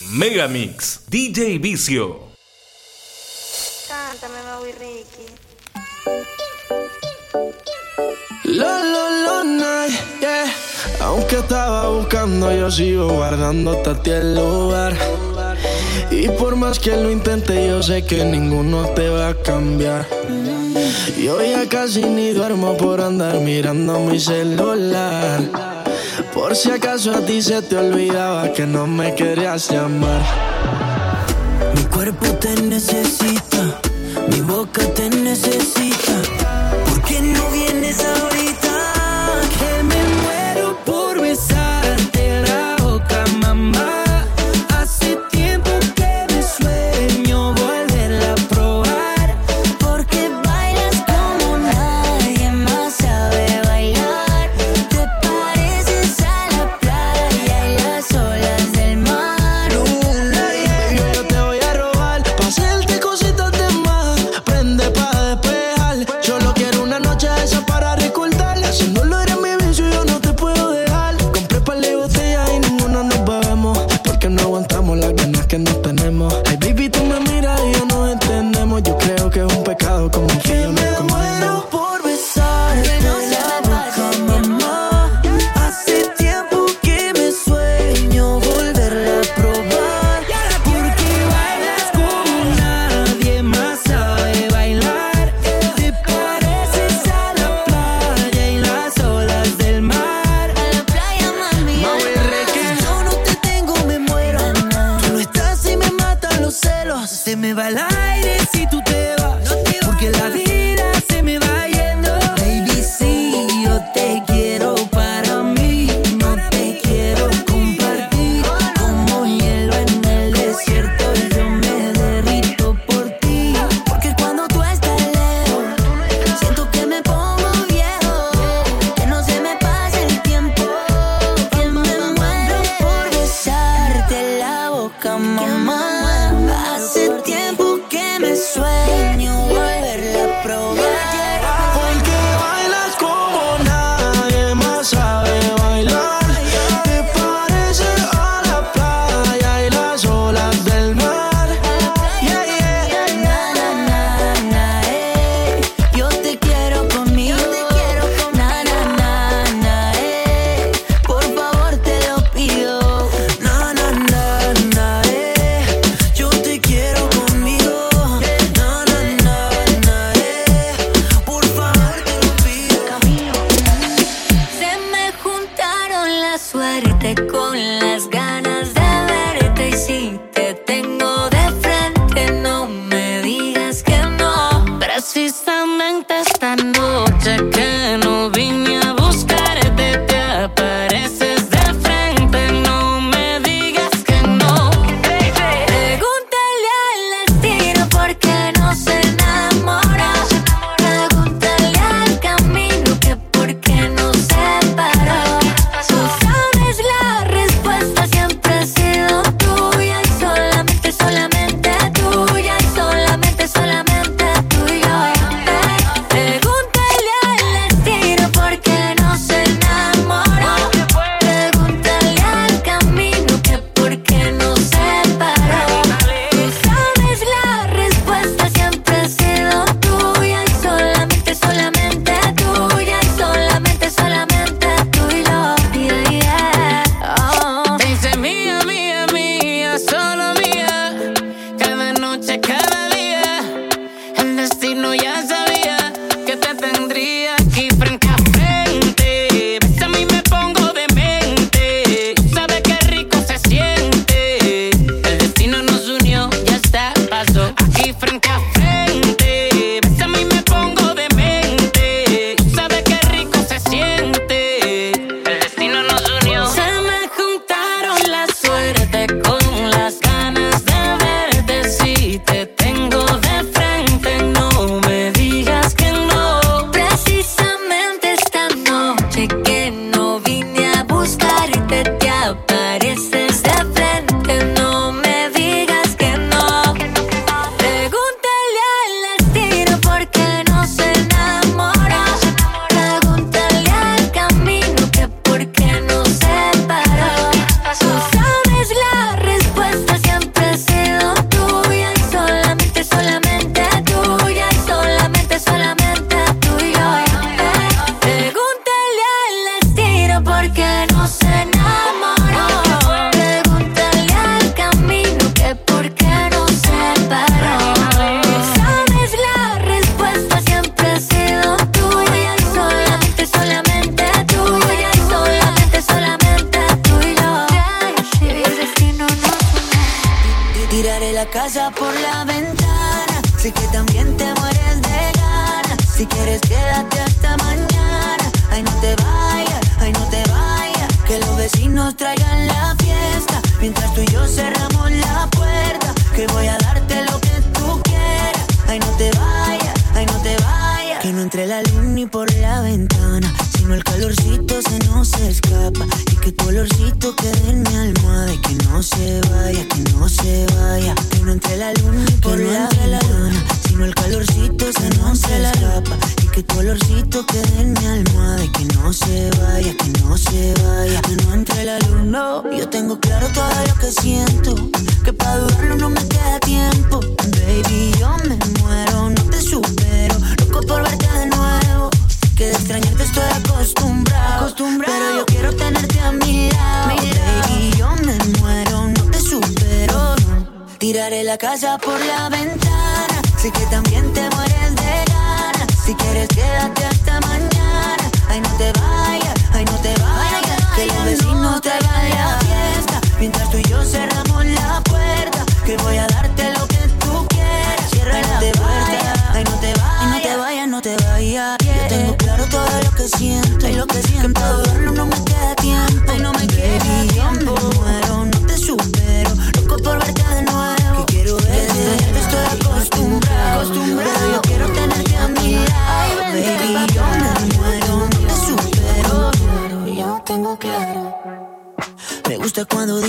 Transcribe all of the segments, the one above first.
Megamix, DJ Vicio. Cántame, Maui Ricky. La, la, la, night, yeah. Aunque estaba buscando, yo sigo guardando a ti el lugar. Y por más que lo intente, yo sé que ninguno te va a cambiar. Yo ya casi ni duermo por andar mirando mi celular. Por si acaso a ti se te olvidaba que no me querías llamar. Mi cuerpo te necesita, mi boca te necesita. ¿Por qué no vienes a Tiraré la casa por la ventana. Sé que también te mueres de ganas. Si quieres, quédate hasta mañana. Ay, no te vayas, ay, no te vayas. que los vecinos traigan la fiesta. Mientras tú y yo cerramos la puerta. Que voy a darte lo que tú quieras. Cierra la puerta. Ay, no te vayas, ay, no te vayas, no te vayas. Yo tengo todo lo que siento. Y lo que siento.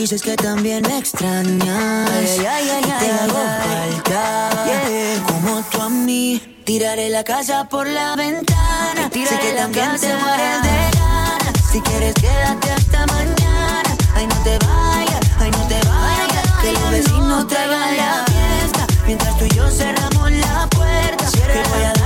Dices que también me extrañas. Ay, ay, ay, ay, te hago falta. Como tú a mí. Tiraré la casa por la ventana. Sé que también te mueres de ganas. Si quieres, quédate hasta mañana. Ay, no te vayas, ay, no te vayas. Que los vecinos traigan la fiesta. Mientras tú y yo cerramos la puerta. Que voy a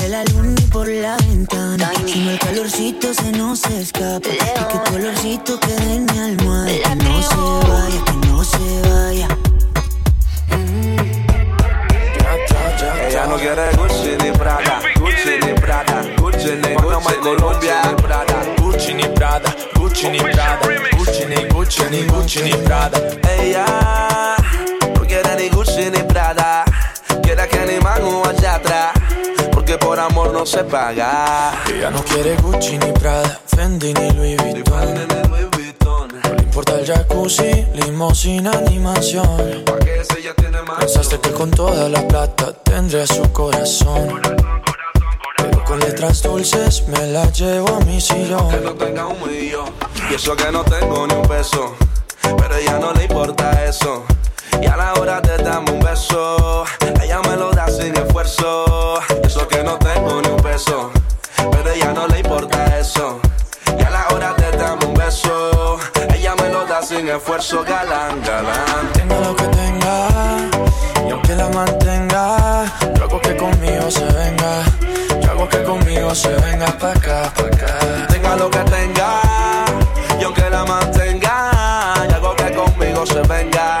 entre la luna ni por la ventana. Sino el calorcito se nos escapa. Y que tu olorcito quede en mi almohada. Que no se vaya, que no se vaya. Ella no quiere Gucci ni Prada, Gucci ni Prada, Gucci ni Gucci ni Colombia, Prada, Gucci ni Prada, Gucci ni Prada, Gucci ni Gucci ni Gucci ni Prada. Ella se paga. Ella no quiere Gucci ni Prada, Fendi ni Louis Vuitton. No le importa el jacuzzi, limosina ni mansión. Pensaste que con toda la plata tendría su corazón. Pero con letras dulces me la llevo a mi sillón. Que no tenga un millón. Y eso que no tengo ni un peso. Pero ella no le importa eso. Y a la hora de darme un beso, ella me lo da sin esfuerzo. Esfuerzo, galán, galán. Tenga lo que tenga, y aunque la mantenga, yo hago que conmigo se venga. Yo hago que conmigo se venga pa' acá, pa' acá. Tenga lo que tenga, y aunque la mantenga, yo hago que conmigo se venga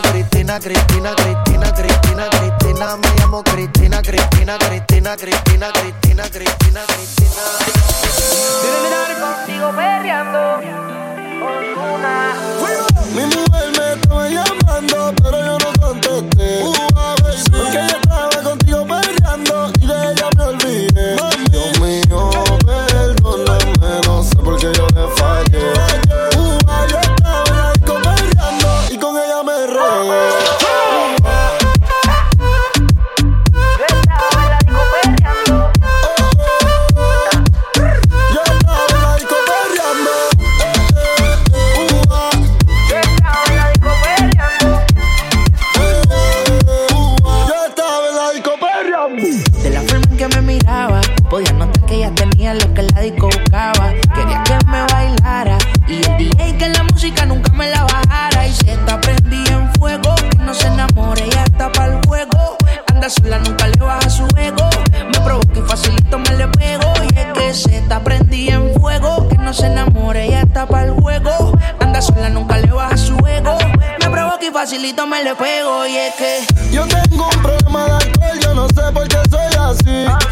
Cristina, Cristina, Cristina, Cristina, Cristina, Cristina. Me llamo Cristina, Cristina, Cristina, Cristina, Cristina, Cristina, Cristina. Contigo perreando. Mi mujer me estaba llamando, pero yo no contesté. Porque ella estaba contigo perreando y de ella me olvidé. Dios mío, perdóname, no sé por qué yo le facilito me le pego y es que yo tengo un problema de alcohol, yo no sé por qué soy así.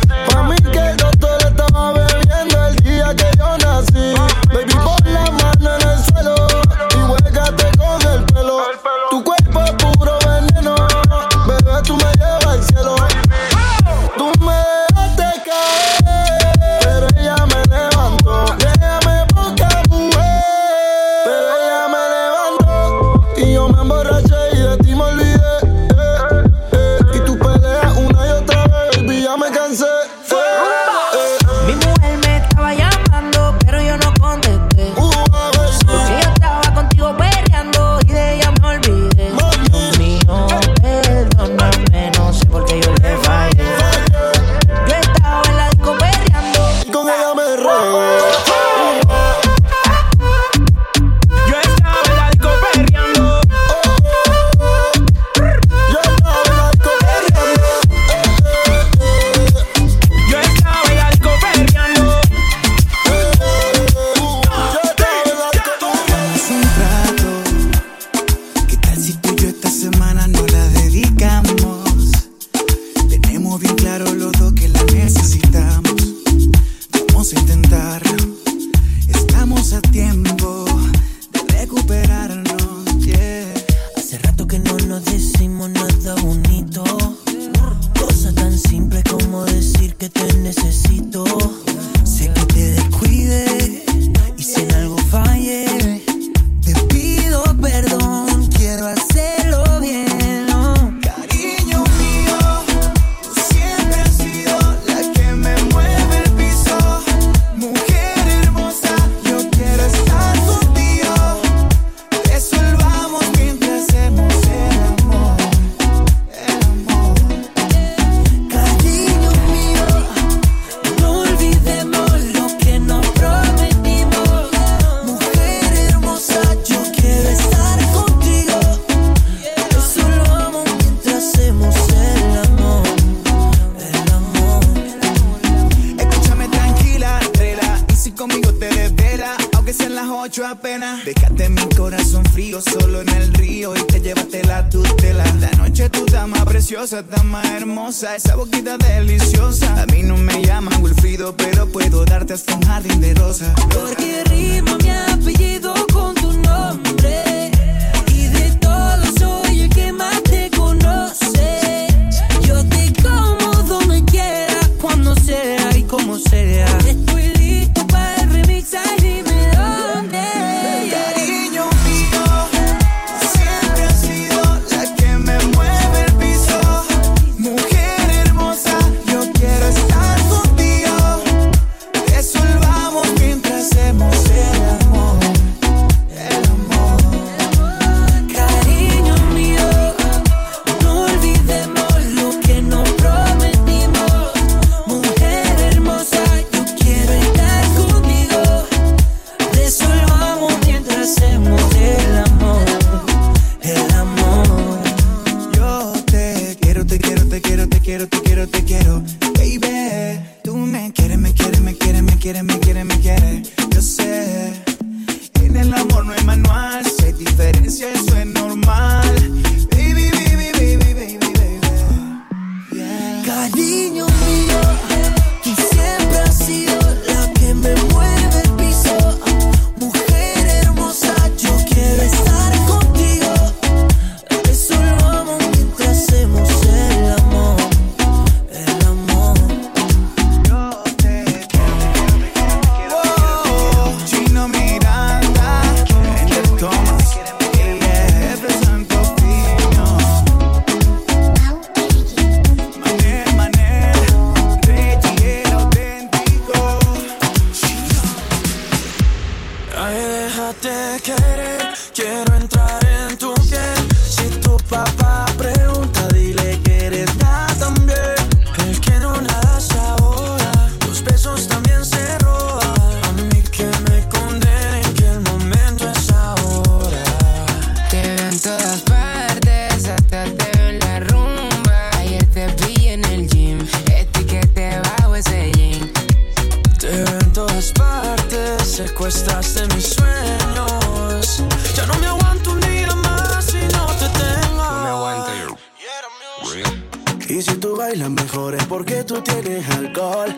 Bailas mejor es porque tú tienes alcohol.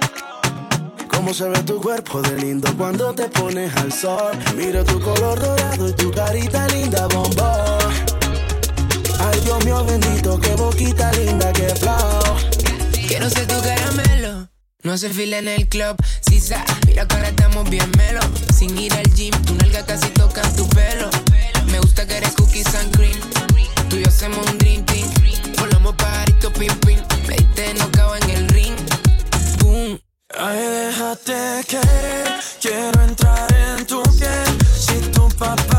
Cómo se ve tu cuerpo de lindo cuando te pones al sol. Mira tu color dorado y tu carita linda, bombón. Ay, Dios mío bendito, qué boquita linda, qué flow. Quiero ser tu caramelo. No hace fila en el club, si sa, mira que ahora estamos bien melo. Sin ir al gym, tu nalga casi toca tu pelo. Me gusta que eres cookies and cream. Tú y yo hacemos un dream team. Volamos pajarito pim pim. Me diste nocao en el ring. Boom. Ay, déjate querer, quiero entrar en tu piel. Si tu papá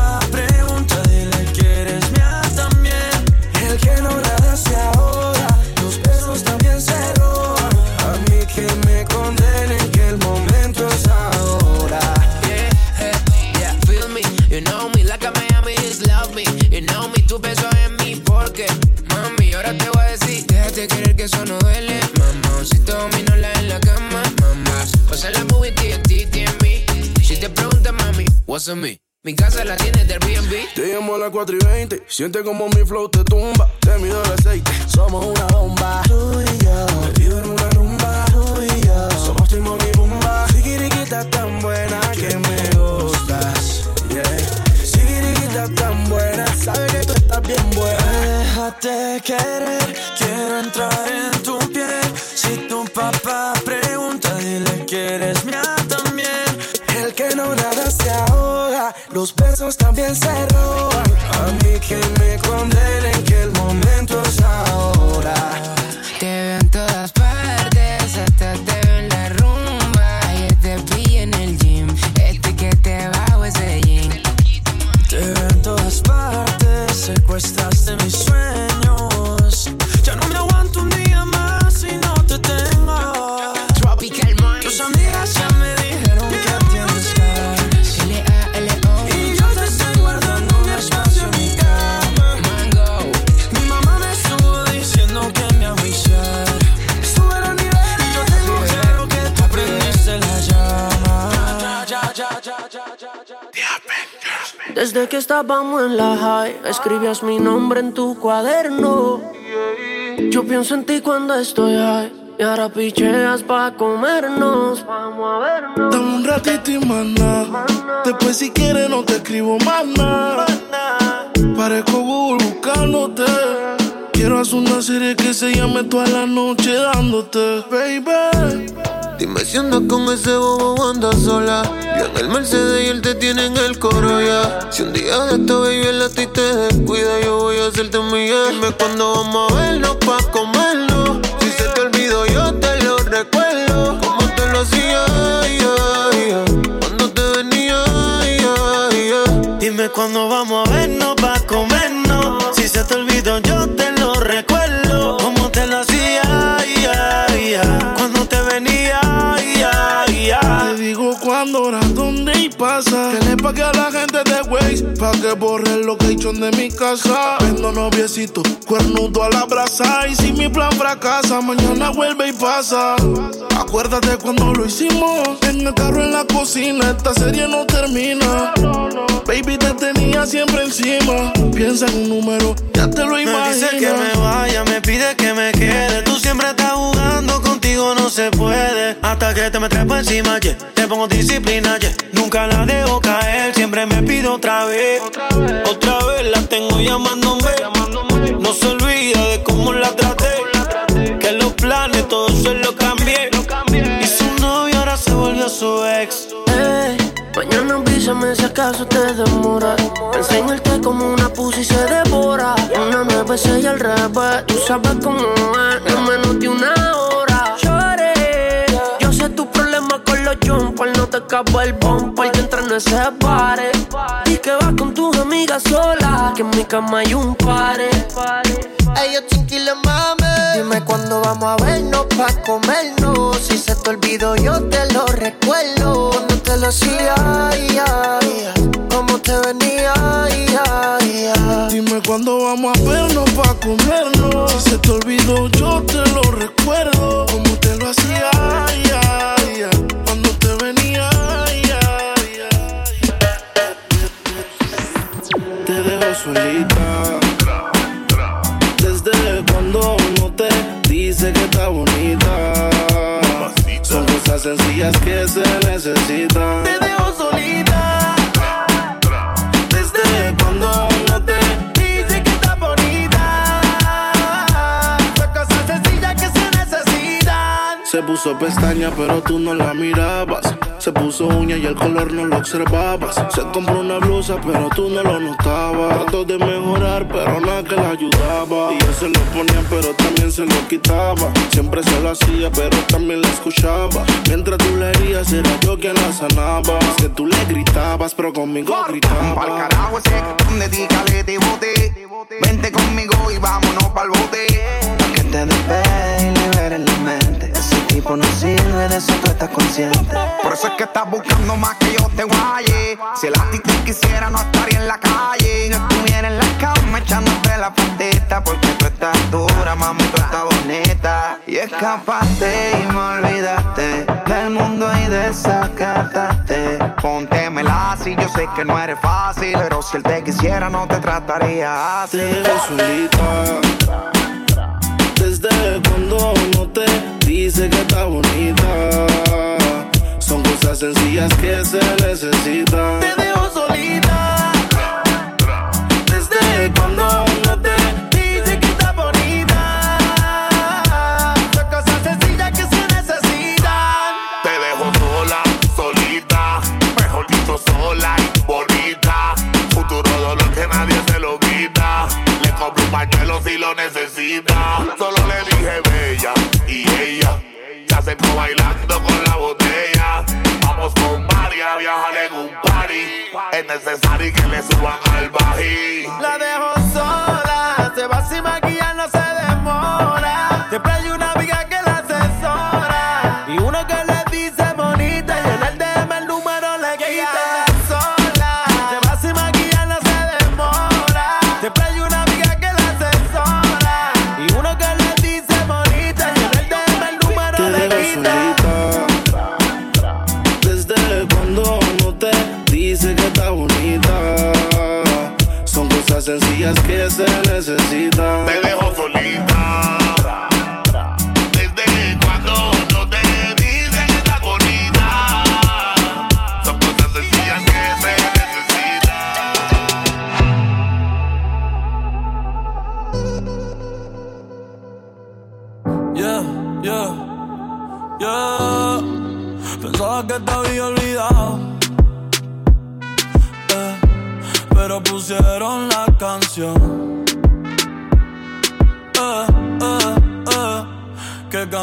que eso no duele, mamá. Si dominola en la cama, mamá. Pasa la movie TNT en mí. Si te preguntas, mami, what's on me? Mi casa la tienes del B&B. Te llamo a las 4 y 20, siente como mi flow te tumba. Te mido el aceite, somos una bomba. Tú y yo, metido en una rumba. Tú y yo, somos Timón y Bumba. Sigiriquita tan buena que Sigiriquita tan buena, sabe que tú estás bien buena. Déjate querer, quiero entrar en tu piel. Si tu papá pregunta, dile que eres mía también. El que no nada se ahoga, los besos también se roban. A mí que me condenen que el momento es ahora. Desde que estábamos en la high, escribías mi nombre en tu cuaderno. Yo pienso en ti cuando estoy high. Y ahora picheas pa' comernos. Vamos a vernos. Dame un ratito y nada. Después si quieres no te escribo más nada. Parezco Google buscándote. Quiero hacer una serie que se llame toda la noche dándote, baby. Dime si andas con ese bobo andas sola. Yo en el Mercedes y él te tiene en el coro ya. Si un día de esta baby el a ti te descuida, yo voy a hacerte mía. Dime cuándo vamos a vernos pa' comerlo. Si se te olvidó, yo te lo recuerdo. Como te lo hacía, yeah, cuando te venía, yeah. Dime cuándo vamos a vernos pa' comernos. Pasa. Que le pague a la gente de Waze pa' que borre el location de mi casa. Vendo noviecito, cuernudo a la brasa. Y si mi plan fracasa, mañana vuelve y pasa. Acuérdate cuando lo hicimos en el carro en la cocina. Esta serie no termina. Baby, te tenía siempre encima. Piensa en un número, ya te lo Me imaginas. dice que me vaya, me pide que me quede. Tú siempre estás jugando, contigo no se puede. Hasta que te me trepo encima, yeah. Te pongo disciplina, yeah. Nunca la dejo caer, siempre me pido otra vez. Otra vez la tengo llamándome. No se olvida de cómo la traté. Que los planes todos se lo cambié. Y su novio ahora se volvió su ex. Mañana avísame si acaso te demora. Enseñarte como una pussy se devora. Una nueve y al revés. Tú sabes cómo es, los jumpers. No te acabo el bumper que entra en ese pare. Y que vas con tus amigas solas. Que en mi cama hay un pare. Ellos chinquiles mame. Dime cuándo vamos a vernos pa' comernos. Si se te olvidó, yo te lo recuerdo. Cuando te lo hacía, ay, ay, cómo te venía, ay, ay, ay. Dime cuándo vamos a vernos pa' comernos. Si se te olvidó, yo te lo recuerdo. Como te lo hacía, Pestaña, pero tú no la mirabas. Se puso uña y el color no lo observabas. Se compró una blusa, pero tú no lo notabas. Trató de mejorar, pero nada que la ayudaba. Y él se lo ponía, pero también se lo quitaba. Siempre se lo hacía, pero también la escuchaba. Mientras tú le herías, era yo quien la sanaba. Es que tú le gritabas, pero conmigo Pa'l gritaba. carajo ese donde dígale te bote. Vente conmigo y vámonos pa'l bote. Te despegue y liberes la mente. Ese tipo no sirve, de eso tú estás consciente. Por eso es que estás buscando más que yo te guaye. Si el a ti te quisiera, no estaría en la calle. Yo estuviera en la cama echándote la patita. Porque tú estás dura, mami, tú estás bonita. Y escapaste y me olvidaste del mundo y desacataste. Póntemela si yo sé que no eres fácil. Pero si él te quisiera, no te trataría así. Te solita. Desde cuando no te dice que está bonita. Son cosas sencillas que se necesitan. Te dejo solita.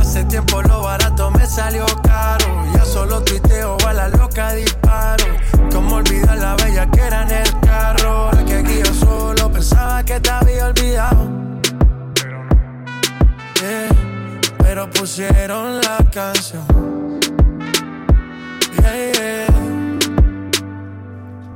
Hace tiempo lo barato me salió caro. Ya solo tuiteo a la loca disparo. Como olvidar la bella que era en el carro. La que aquí yo solo pensaba que te había olvidado. Yeah, pero pusieron la canción. Yeah, yeah.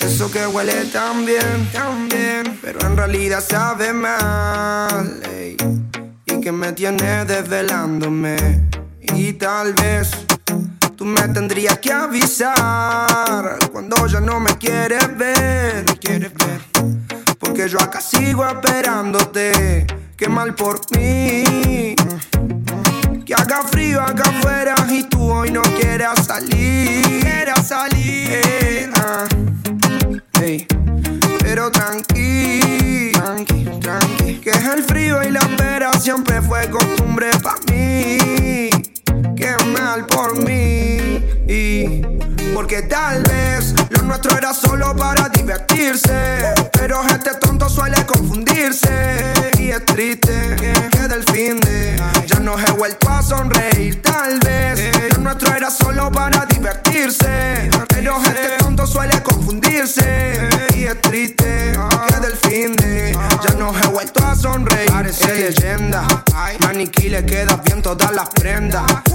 Eso que huele tan bien, tan bien, pero en realidad sabe mal. Y que me tiene desvelándome. Y tal vez tú me tendrías que avisar cuando ya no me quieres ver. quieres ver. Porque yo acá sigo esperándote. Qué mal por mí. Que haga frío acá afuera y tú hoy no quieras salir. Quieras salir. Ey, Pero tranqui, tranqui, tranqui. Que es el frío y la espera siempre fue costumbre para mí. Qué mal por mí. Porque tal vez lo nuestro era solo para divertirse. Pero este tonto suele confundirse. Y es triste que del fin de ya no he vuelto a sonreír. Tal vez lo nuestro era solo para divertirse. Pero este tonto suele confundirse. Y es triste que del fin de ya no he vuelto a sonreír. Parece leyenda. Maniquí le queda bien todas las prendas.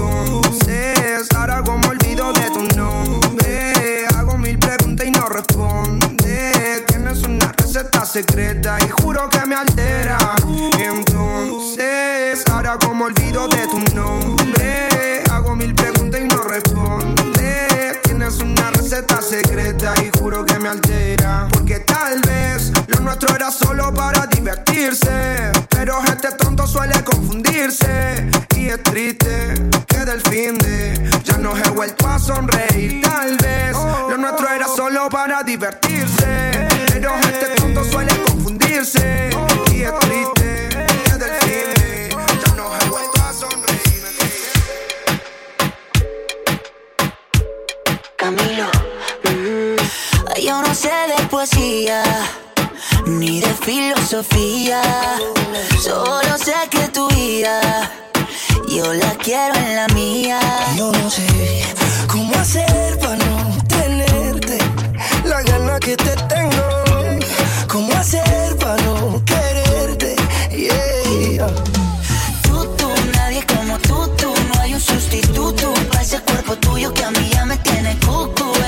Entonces, ahora como olvido de tu nombre. Hago mil preguntas y no responde. Tienes una receta secreta y juro que me altera. Entonces, ahora como olvido de tu nombre. Hago mil preguntas y no responde. Tienes una receta secreta y juro que me altera. Porque tal vez lo nuestro era solo para divertirse. Pero este tonto suele confundirse. Y es triste que del fin de ya no he vuelto a sonreír. Tal vez lo nuestro era solo para divertirse. Pero este tonto suele confundirse. Y es triste Camilo, mm, yo no sé de poesía ni de filosofía, solo sé que tu vida yo la quiero en la mía. Yo no sé cómo hacer para no tenerte la gana que te tengo. Cómo hacer para no quererte. Yeah. Tú, tú, nadie como tú, tú, no hay un sustituto para ese cuerpo tuyo que a mí ya me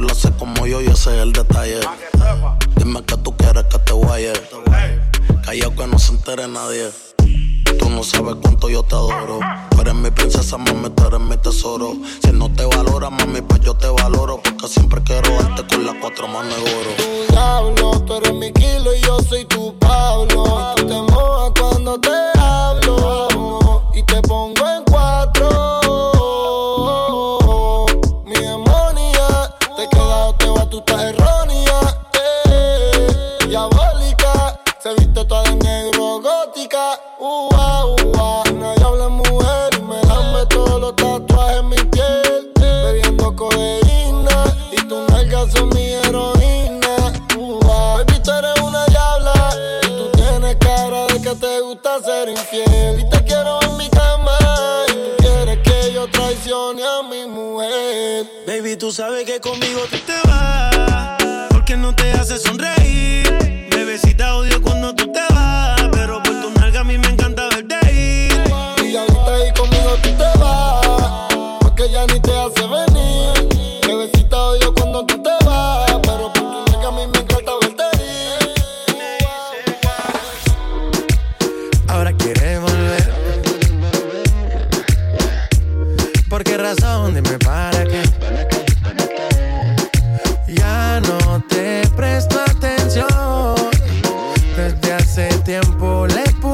Esto lo sé como yo y ese es el detalle. Dime que tú quieres que te guaye. Callao que no se entere nadie. Tú no sabes cuánto yo te adoro. Tú eres mi princesa, mami, tú eres mi tesoro. Si no te valora, mami, pues yo te valoro. Porque siempre quiero darte con las cuatro manos de oro. Tu diablo, tú eres mi kilo y yo soy tu Pablo. Te mojas cuando te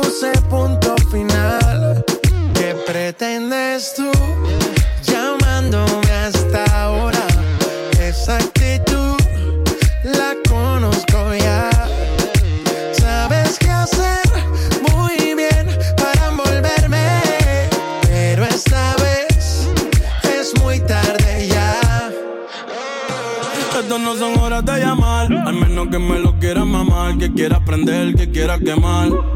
puse punto final. ¿Qué pretendes tú llamándome hasta ahora? Esa actitud la conozco ya. Sabes qué hacer muy bien para envolverme, pero esta vez es muy tarde ya. Estas no son horas de llamar, al menos que me lo quieras mamar, que quiera aprender, que quiera quemar.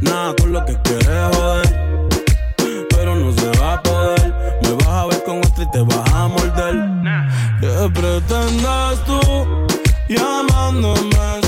Nada con lo que quieres joder. Pero no se va a poder. Me vas a ver con otra y te vas a morder. ¿Qué pretendes tú llamándome?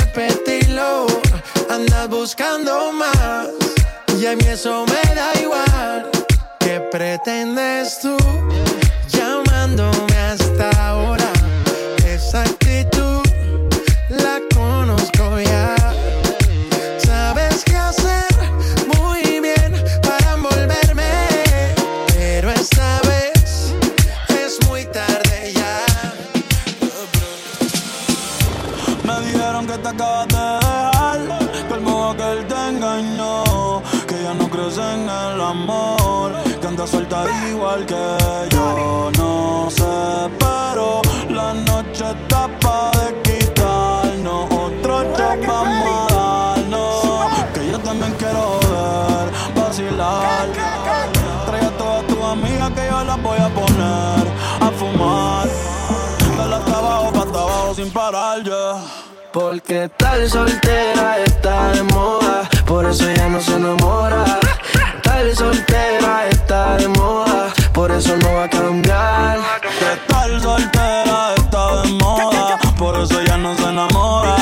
buscando más y a mí eso me da igual. ¿Qué pretendes tú? Porque tal soltera está de moda, por eso ya no se enamora. Tal soltera está de moda, por eso no va a cambiar. Que tal soltera está de moda, por eso ya no se enamora.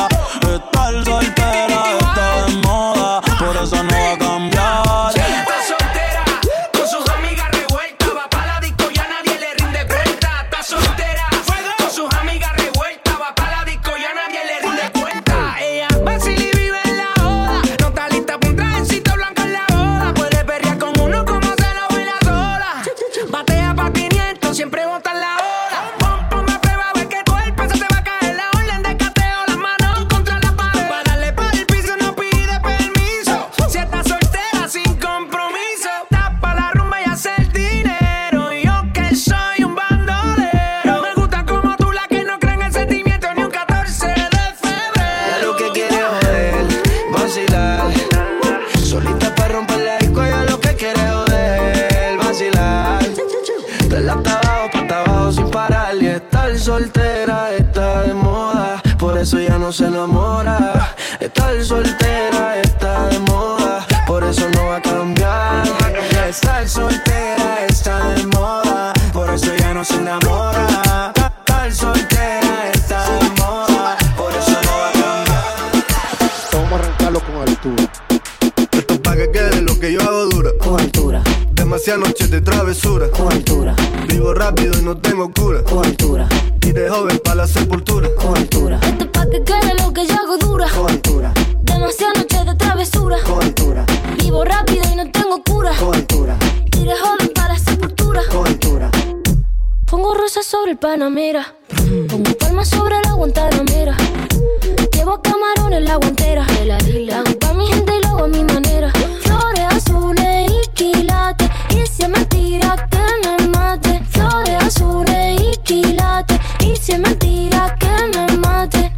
Panamera. Pongo palma sobre la guantanamera. Llevo camarones la guantera. De la isla. Hago pa' mi gente y lo hago a mi manera. Flores azules y quilates. Y si es mentira que me mate. Flores azules y quilates. Y si es mentira que me mate.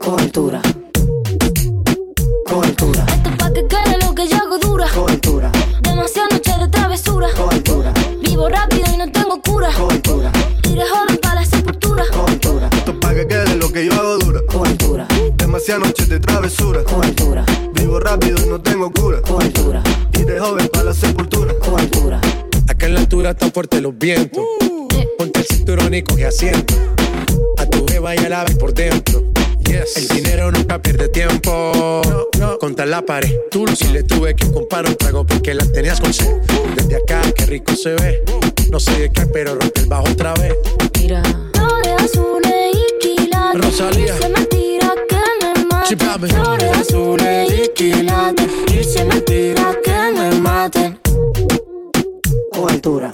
Cultura. Hacía noches de travesura. Cultura. Vivo rápido y no tengo cura. Con altura. Y de joven para la sepultura. Cultura. Acá en la altura están fuertes los vientos. Uh. Ponte el cinturón y coge asiento. A tu beba y la vez por dentro. Yes. El dinero nunca pierde tiempo. No, no. Contra la pared. Tú si le tuve que comprar un trago porque la tenías con sed. Desde acá, qué rico se ve. No sé de qué, pero rompe el bajo otra vez. Mira, flores azules y quilates. Rosalía. Ci flores azules y quilates Y si mentira que me maten Cobertura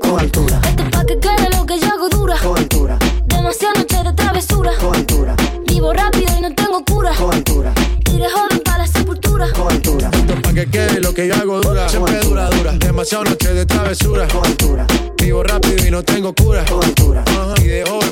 Cobertura Esto es pa' que quede lo que yo hago dura. Cobertura Demasiadas noches de travesura. Cobertura Vivo rápido y no tengo cura. Cobertura Iré joven para la sepultura. Cobertura Esto es pa' que quede lo que yo hago dura. Siempre dura, dura. Demasiadas noches de travesura. Cobertura Vivo rápido y no tengo cura. Cobertura Y de joven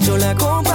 yo la acompañara.